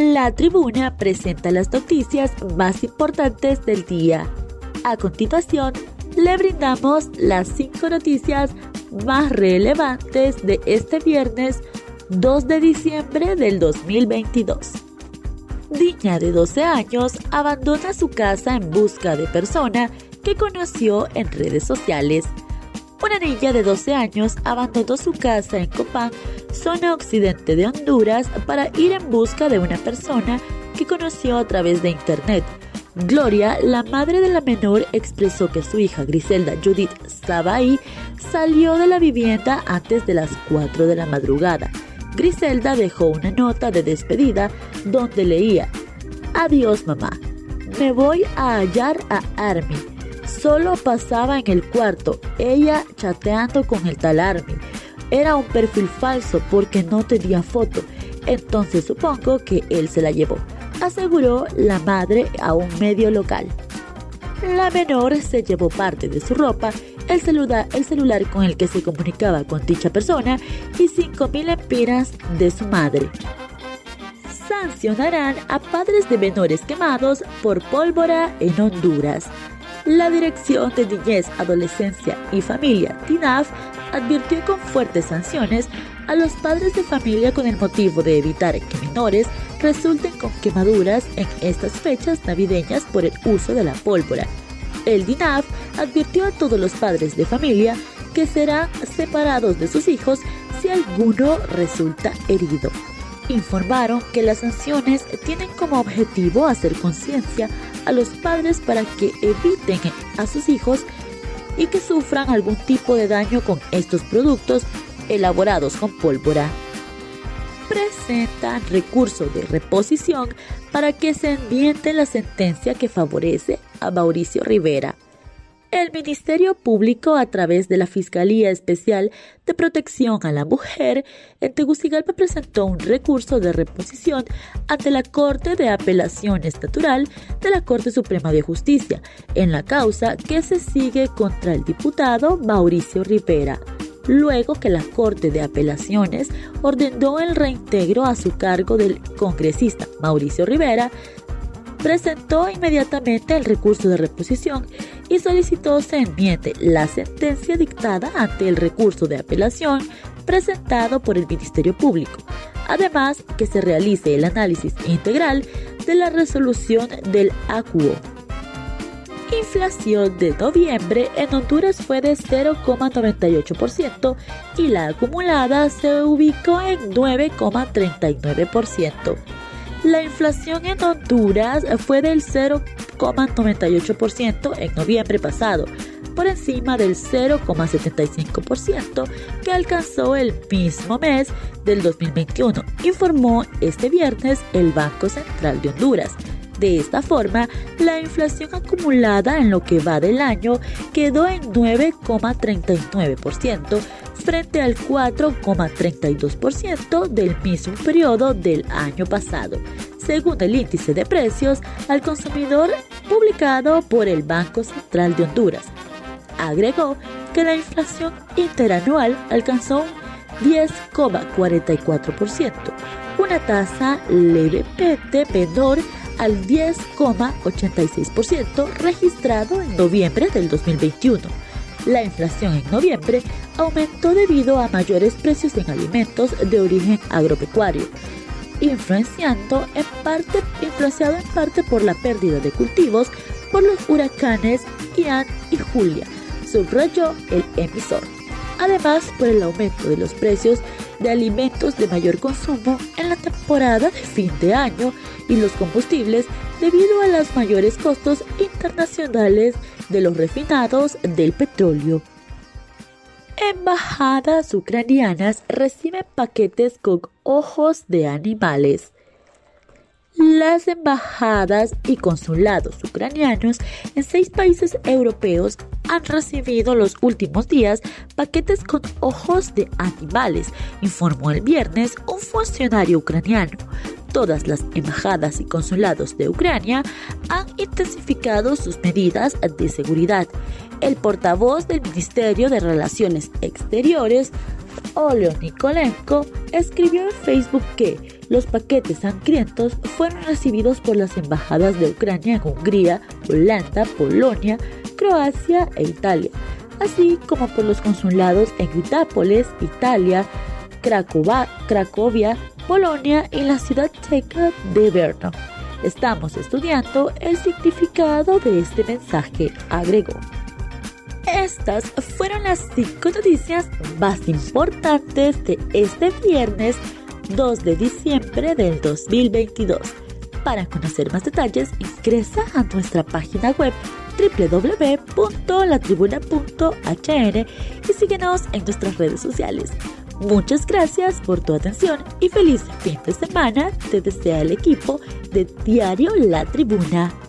La tribuna presenta las noticias más importantes del día. A continuación, le brindamos las cinco noticias más relevantes de este viernes 2 de diciembre del 2022. Niña de 12 años abandona su casa en busca de persona que conoció en redes sociales. Una niña de 12 años abandonó su casa en Copán, zona occidente de Honduras, para ir en busca de una persona que conoció a través de internet. Gloria, la madre de la menor, expresó que su hija Griselda Judith Sabay salió de la vivienda antes de las 4 de la madrugada. Griselda dejó una nota de despedida donde leía, Adiós mamá, me voy a hallar a Armin Solo pasaba en el cuarto, ella chateando con el tal Armin. Era un perfil falso porque no tenía foto, entonces supongo que él se la llevó, aseguró la madre a un medio local. La menor se llevó parte de su ropa, el celular, el celular con el que se comunicaba con dicha persona y 5.000 empiras de su madre. Sancionarán a padres de menores quemados por pólvora en Honduras. La Dirección de Niñez, Adolescencia y Familia, TINAF, advirtió con fuertes sanciones a los padres de familia con el motivo de evitar que menores resulten con quemaduras en estas fechas navideñas por el uso de la pólvora. El DINAF advirtió a todos los padres de familia que serán separados de sus hijos si alguno resulta herido informaron que las sanciones tienen como objetivo hacer conciencia a los padres para que eviten a sus hijos y que sufran algún tipo de daño con estos productos elaborados con pólvora. Presentan recurso de reposición para que se enmiende la sentencia que favorece a Mauricio Rivera. El Ministerio Público, a través de la Fiscalía Especial de Protección a la Mujer, en Tegucigalpa presentó un recurso de reposición ante la Corte de Apelaciones Natural de la Corte Suprema de Justicia en la causa que se sigue contra el diputado Mauricio Rivera luego que la Corte de Apelaciones ordenó el reintegro a su cargo del congresista Mauricio Rivera, presentó inmediatamente el recurso de reposición y solicitó se enmiende la sentencia dictada ante el recurso de apelación presentado por el Ministerio Público. Además, que se realice el análisis integral de la resolución del ACUO. Inflación de noviembre en Honduras fue de 0,98% y la acumulada se ubicó en 9,39%. La inflación en Honduras fue del 0,98% en noviembre pasado, por encima del 0,75% que alcanzó el mismo mes del 2021, informó este viernes el Banco Central de Honduras. De esta forma, la inflación acumulada en lo que va del año quedó en 9,39% frente al 4,32% del mismo periodo del año pasado, según el índice de precios al consumidor publicado por el Banco Central de Honduras. Agregó que la inflación interanual alcanzó un 10,44%, una tasa levemente menor al 10,86% registrado en noviembre del 2021. La inflación en noviembre aumentó debido a mayores precios en alimentos de origen agropecuario, influenciando en parte, influenciado en parte por la pérdida de cultivos por los huracanes Ian y Julia, subrayó el emisor. Además, por el aumento de los precios de alimentos de mayor consumo en la temporada de fin de año y los combustibles debido a los mayores costos internacionales de los refinados del petróleo. Embajadas ucranianas reciben paquetes con ojos de animales. Las embajadas y consulados ucranianos en seis países europeos han recibido los últimos días paquetes con ojos de animales, informó el viernes un funcionario ucraniano. Todas las embajadas y consulados de Ucrania han intensificado sus medidas de seguridad. El portavoz del Ministerio de Relaciones Exteriores, Oleo Nikolenko escribió en Facebook que los paquetes sangrientos fueron recibidos por las embajadas de Ucrania en Hungría, Holanda, Polonia, Croacia e Italia, así como por los consulados en Guitápolis, Italia, Cracovia, Polonia y la ciudad checa de Brno. Estamos estudiando el significado de este mensaje, agregó. Estas fueron las cinco noticias más importantes de este viernes 2 de diciembre del 2022. Para conocer más detalles, ingresa a nuestra página web www.latribuna.hn y síguenos en nuestras redes sociales. Muchas gracias por tu atención y feliz fin de semana te desea el equipo de Diario La Tribuna.